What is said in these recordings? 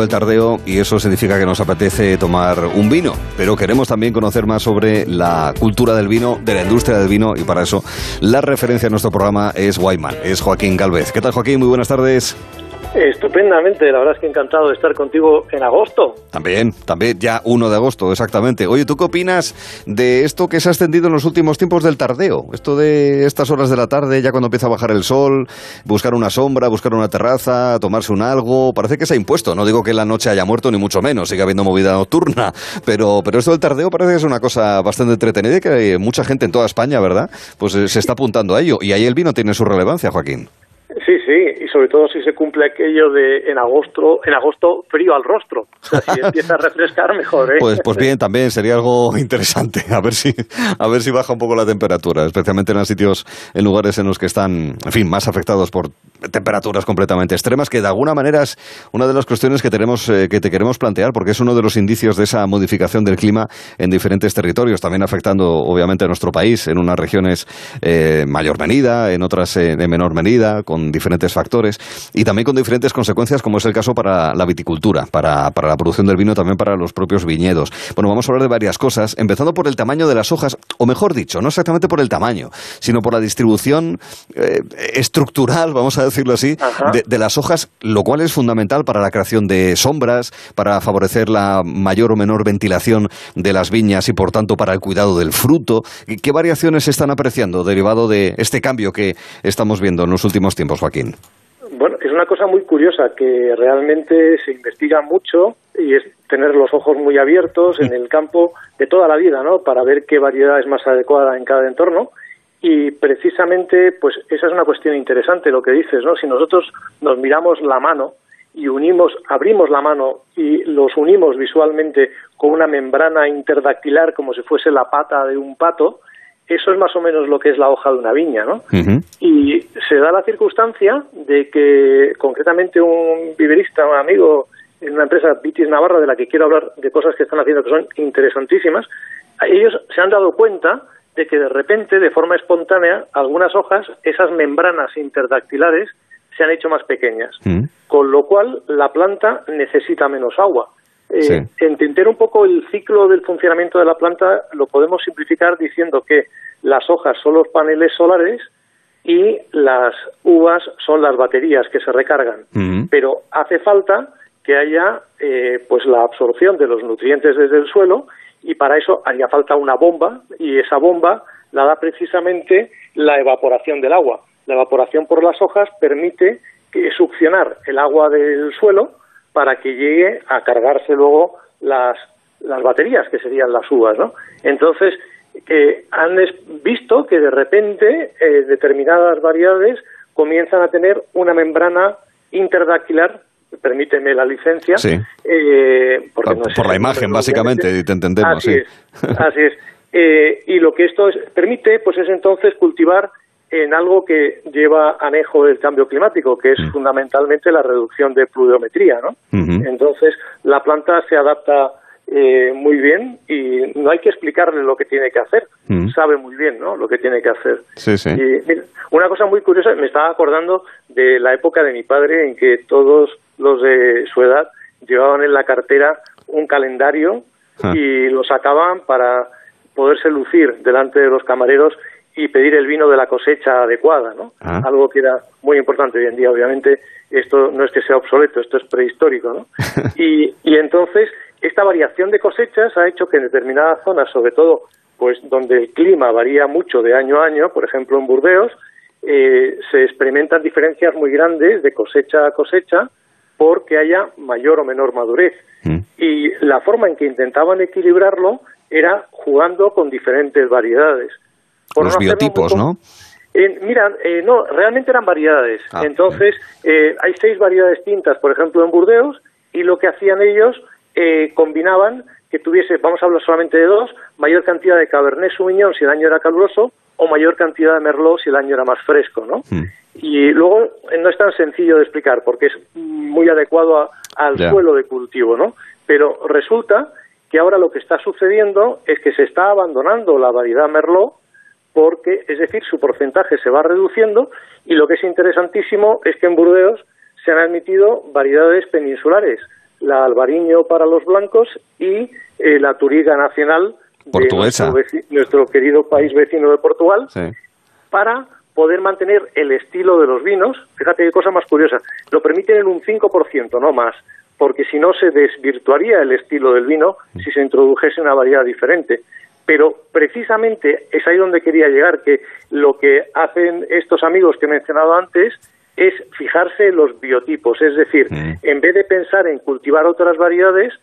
del tardeo y eso significa que nos apetece tomar un vino, pero queremos también conocer más sobre la cultura del vino, de la industria del vino y para eso la referencia en nuestro programa es Wyman, es Joaquín Galvez. ¿Qué tal Joaquín? Muy buenas tardes. Estupendamente, la verdad es que encantado de estar contigo en agosto. También, también, ya 1 de agosto, exactamente. Oye, ¿tú qué opinas de esto que se ha extendido en los últimos tiempos del tardeo? Esto de estas horas de la tarde, ya cuando empieza a bajar el sol, buscar una sombra, buscar una terraza, tomarse un algo, parece que se ha impuesto. No digo que la noche haya muerto, ni mucho menos, sigue habiendo movida nocturna, pero, pero esto del tardeo parece que es una cosa bastante entretenida y que mucha gente en toda España, ¿verdad? Pues eh, se está apuntando a ello. Y ahí el vino tiene su relevancia, Joaquín. Sí, sí, y sobre todo si se cumple aquello de en agosto, en agosto frío al rostro. Si empieza a refrescar mejor, ¿eh? Pues, pues bien, también sería algo interesante, a ver si, a ver si baja un poco la temperatura, especialmente en los sitios, en lugares en los que están, en fin, más afectados por temperaturas completamente extremas, que de alguna manera es una de las cuestiones que tenemos, eh, que te queremos plantear, porque es uno de los indicios de esa modificación del clima en diferentes territorios, también afectando obviamente a nuestro país, en unas regiones eh, mayor medida, en otras en menor medida, con diferentes factores y también con diferentes consecuencias, como es el caso para la viticultura, para, la producción del vino, también para los propios viñedos. Bueno, vamos a hablar de varias cosas, empezando por el tamaño de las hojas, o mejor dicho, no exactamente por el tamaño, sino por la distribución eh, estructural, vamos a decirlo así, de, las hojas, lo cual es fundamental para la creación de sombras, para favorecer la mayor o menor ventilación de las viñas y, por tanto, para el cuidado del fruto. ¿Qué variaciones se están apreciando derivado de este cambio que estamos viendo en los últimos tiempos? Joaquín? Bueno, es una cosa muy curiosa que realmente se investiga mucho y es tener los ojos muy abiertos en el campo de toda la vida, ¿no? Para ver qué variedad es más adecuada en cada entorno. Y precisamente, pues esa es una cuestión interesante lo que dices, ¿no? Si nosotros nos miramos la mano y unimos, abrimos la mano y los unimos visualmente con una membrana interdactilar como si fuese la pata de un pato, eso es más o menos lo que es la hoja de una viña, ¿no? Y se da la circunstancia de que concretamente un viverista, un amigo en una empresa Vitis Navarra de la que quiero hablar de cosas que están haciendo que son interesantísimas, ellos se han dado cuenta de que de repente, de forma espontánea, algunas hojas, esas membranas interdactilares, se han hecho más pequeñas, con lo cual la planta necesita menos agua. Eh, Entender un poco el ciclo del funcionamiento de la planta lo podemos simplificar diciendo que las hojas son los paneles solares y las uvas son las baterías que se recargan. Pero hace falta que haya eh, pues la absorción de los nutrientes desde el suelo y para eso haría falta una bomba y esa bomba la da precisamente la evaporación del agua. La evaporación por las hojas permite succionar el agua del suelo para que llegue a cargarse luego las, las baterías, que serían las uvas, ¿no? Entonces, que han visto que de repente eh, determinadas variedades comienzan a tener una membrana interdactilar permíteme la licencia. Eh, porque por, la imagen, básicamente, te entendemos. Así es. Así es. Eh, y lo que esto permite, pues es entonces cultivar en algo que lleva anejo el cambio climático, que es mm. fundamentalmente la reducción de pluviometría, ¿no? Entonces, la planta se adapta eh, muy bien y no hay que explicarle lo que tiene que hacer. Mm. Sabe muy bien, ¿no? Lo que tiene que hacer. Sí, sí. Y una cosa muy curiosa, me estaba acordando de la época de mi padre en que todos los de su edad llevaban en la cartera un calendario ah. y lo sacaban para poderse lucir delante de los camareros y pedir el vino de la cosecha adecuada, ¿no? Ah. Algo que era muy importante hoy en día. Obviamente, esto no es que sea obsoleto, esto es prehistórico, ¿no? y, y entonces, esta variación de cosechas ha hecho que en determinadas zonas, sobre todo, pues donde el clima varía mucho de año a año, por ejemplo en Burdeos, eh, se experimentan diferencias muy grandes de cosecha a cosecha porque haya mayor o menor madurez. Mm. Y la forma en que intentaban equilibrarlo era jugando con diferentes variedades los biotipos, ¿no? mira, eh, no, realmente eran variedades. Ah, Entonces, eh, hay seis variedades tintas, por ejemplo, en Burdeos, y lo que hacían ellos, eh, combinaban que tuviese, vamos a hablar solamente de dos, mayor cantidad de Cabernet Sauvignon si el año era caluroso, o mayor cantidad de Merlot si el año era más fresco, ¿no? Hmm. Y luego no es tan sencillo de explicar, porque es muy adecuado al suelo de cultivo, ¿no? Pero resulta que ahora lo que está sucediendo es que se está abandonando la variedad Merlot porque, es decir, su porcentaje se va reduciendo y lo que es interesantísimo es que en Burdeos se han admitido variedades peninsulares, la Albariño para los blancos y eh, la Turiga Nacional de nuestro, nuestro, querido país vecino de Portugal, para poder mantener el estilo de los vinos. Fíjate qué cosa más curiosa. Lo permiten en un 5%, no más, porque si no se desvirtuaría el estilo del vino si se introdujese una variedad diferente. Pero precisamente es ahí donde quería llegar, que lo que hacen estos amigos que he mencionado antes es fijarse en los biotipos, es decir, en vez de pensar en cultivar otras variedades,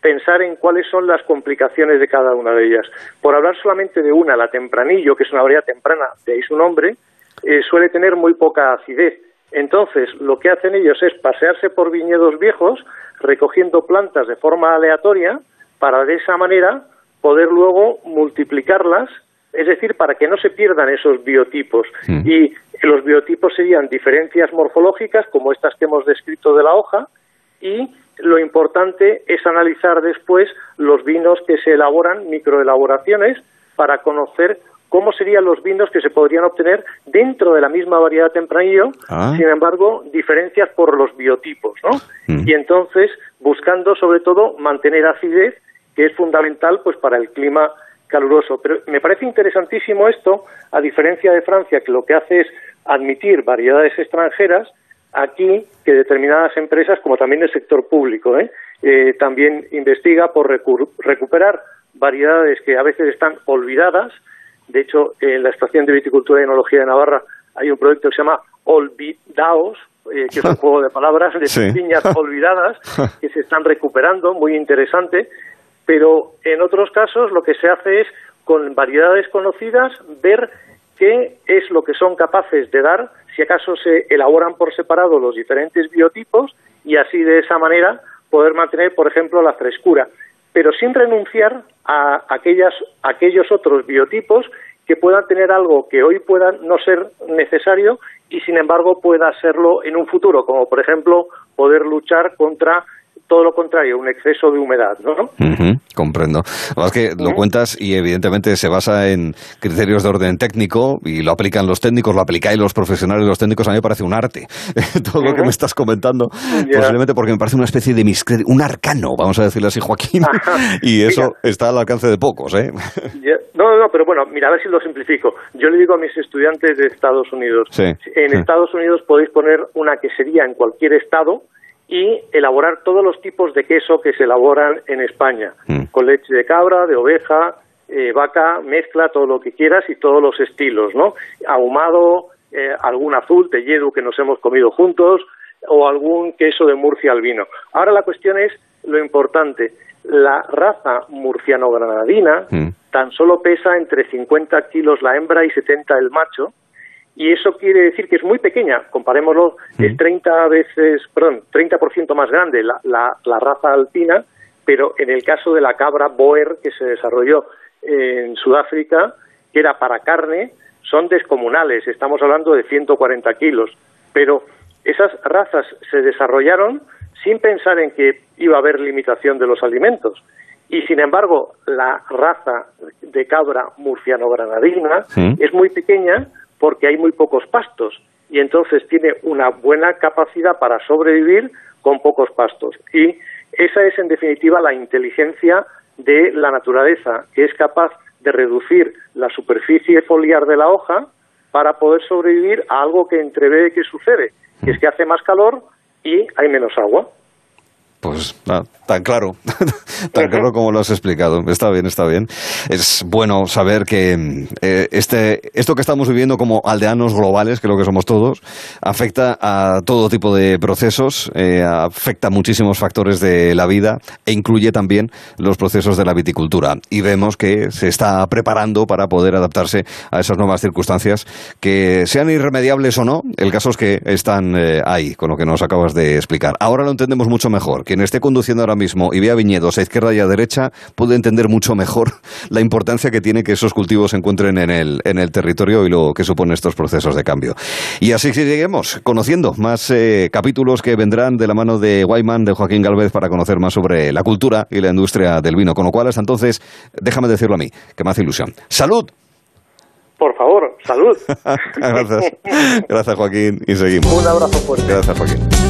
pensar en cuáles son las complicaciones de cada una de ellas. Por hablar solamente de una, la tempranillo, que es una variedad temprana, de ahí su nombre, eh, suele tener muy poca acidez. Entonces, lo que hacen ellos es pasearse por viñedos viejos, recogiendo plantas de forma aleatoria, para de esa manera poder luego multiplicarlas, es decir, para que no se pierdan esos biotipos. Mm. Y los biotipos serían diferencias morfológicas, como estas que hemos descrito de la hoja, y lo importante es analizar después los vinos que se elaboran, microelaboraciones, para conocer cómo serían los vinos que se podrían obtener dentro de la misma variedad tempranillo, ah. sin embargo, diferencias por los biotipos, ¿no? Mm. Y entonces, buscando sobre todo mantener acidez, que es fundamental pues para el clima caluroso. Pero me parece interesantísimo esto, a diferencia de Francia, que lo que hace es admitir variedades extranjeras, aquí que determinadas empresas, como también el sector público, ¿eh? Eh, también investiga por recuperar variedades que a veces están olvidadas. De hecho, en la Estación de Viticultura y Enología de Navarra hay un proyecto que se llama Olvidaos, eh, que es un juego de palabras de piñas olvidadas que se están recuperando, muy interesante. Pero en otros casos lo que se hace es, con variedades conocidas, ver qué es lo que son capaces de dar si acaso se elaboran por separado los diferentes biotipos y así de esa manera poder mantener, por ejemplo, la frescura, pero sin renunciar a aquellas, aquellos otros biotipos que puedan tener algo que hoy pueda no ser necesario y sin embargo pueda serlo en un futuro, como por ejemplo poder luchar contra todo lo contrario, un exceso de humedad, ¿no? comprendo. Además que lo cuentas y evidentemente se basa en criterios de orden técnico y lo aplican los técnicos, lo aplicáis los profesionales, los técnicos, a mí me parece un arte. todo lo que me estás comentando, posiblemente porque me parece una especie de un arcano, vamos a decirlo así, Joaquín, y eso está al alcance de pocos, ¿eh? no, no, pero bueno, mira, a ver si lo simplifico. Yo le digo a mis estudiantes de Estados Unidos, en Estados Unidos podéis poner una quesería en cualquier estado, y elaborar todos los tipos de queso que se elaboran en España, mm. con leche de cabra, de oveja, eh, vaca, mezcla, todo lo que quieras y todos los estilos, ¿no? Ahumado, eh, algún azul, telledu que nos hemos comido juntos, o algún queso de Murcia al vino. Ahora la cuestión es lo importante. La raza murciano-granadina mm. tan solo pesa entre 50 kilos la hembra y 70 el macho, y eso quiere decir que es muy pequeña, comparémoslo, es 30 veces, perdón, 30% más grande la, la, raza alpina, pero en el caso de la cabra Boer que se desarrolló en Sudáfrica, que era para carne, son descomunales, estamos hablando de 140 kilos, pero esas razas se desarrollaron sin pensar en que iba a haber limitación de los alimentos. Y sin embargo, la raza de cabra murciano-granadina es muy pequeña, porque hay muy pocos pastos y entonces tiene una buena capacidad para sobrevivir con pocos pastos. Y esa es en definitiva la inteligencia de la naturaleza, que es capaz de reducir la superficie foliar de la hoja para poder sobrevivir a algo que entrevé que sucede, que es que hace más calor y hay menos agua. Pues tan claro, tan claro como lo has explicado. Está bien, está bien. Es bueno saber que eh, este, esto que estamos viviendo como aldeanos globales, que es lo que somos todos, afecta a todo tipo de procesos, eh, afecta a muchísimos factores de la vida e incluye también los procesos de la viticultura. Y vemos que se está preparando para poder adaptarse a esas nuevas circunstancias que sean irremediables o no. El caso es que están eh, ahí, con lo que nos acabas de explicar. Ahora lo entendemos mucho mejor quien esté conduciendo ahora mismo y vea viñedos a izquierda y a derecha puede entender mucho mejor la importancia que tiene que esos cultivos se encuentren en el, en el territorio y lo que suponen estos procesos de cambio. Y así seguiremos conociendo más eh, capítulos que vendrán de la mano de Guayman, de Joaquín Galvez, para conocer más sobre la cultura y la industria del vino. Con lo cual, hasta entonces, déjame decirlo a mí, que me hace ilusión. ¡Salud! Por favor, salud. Gracias. Gracias, Joaquín. Y seguimos. Un abrazo fuerte. Gracias, Joaquín.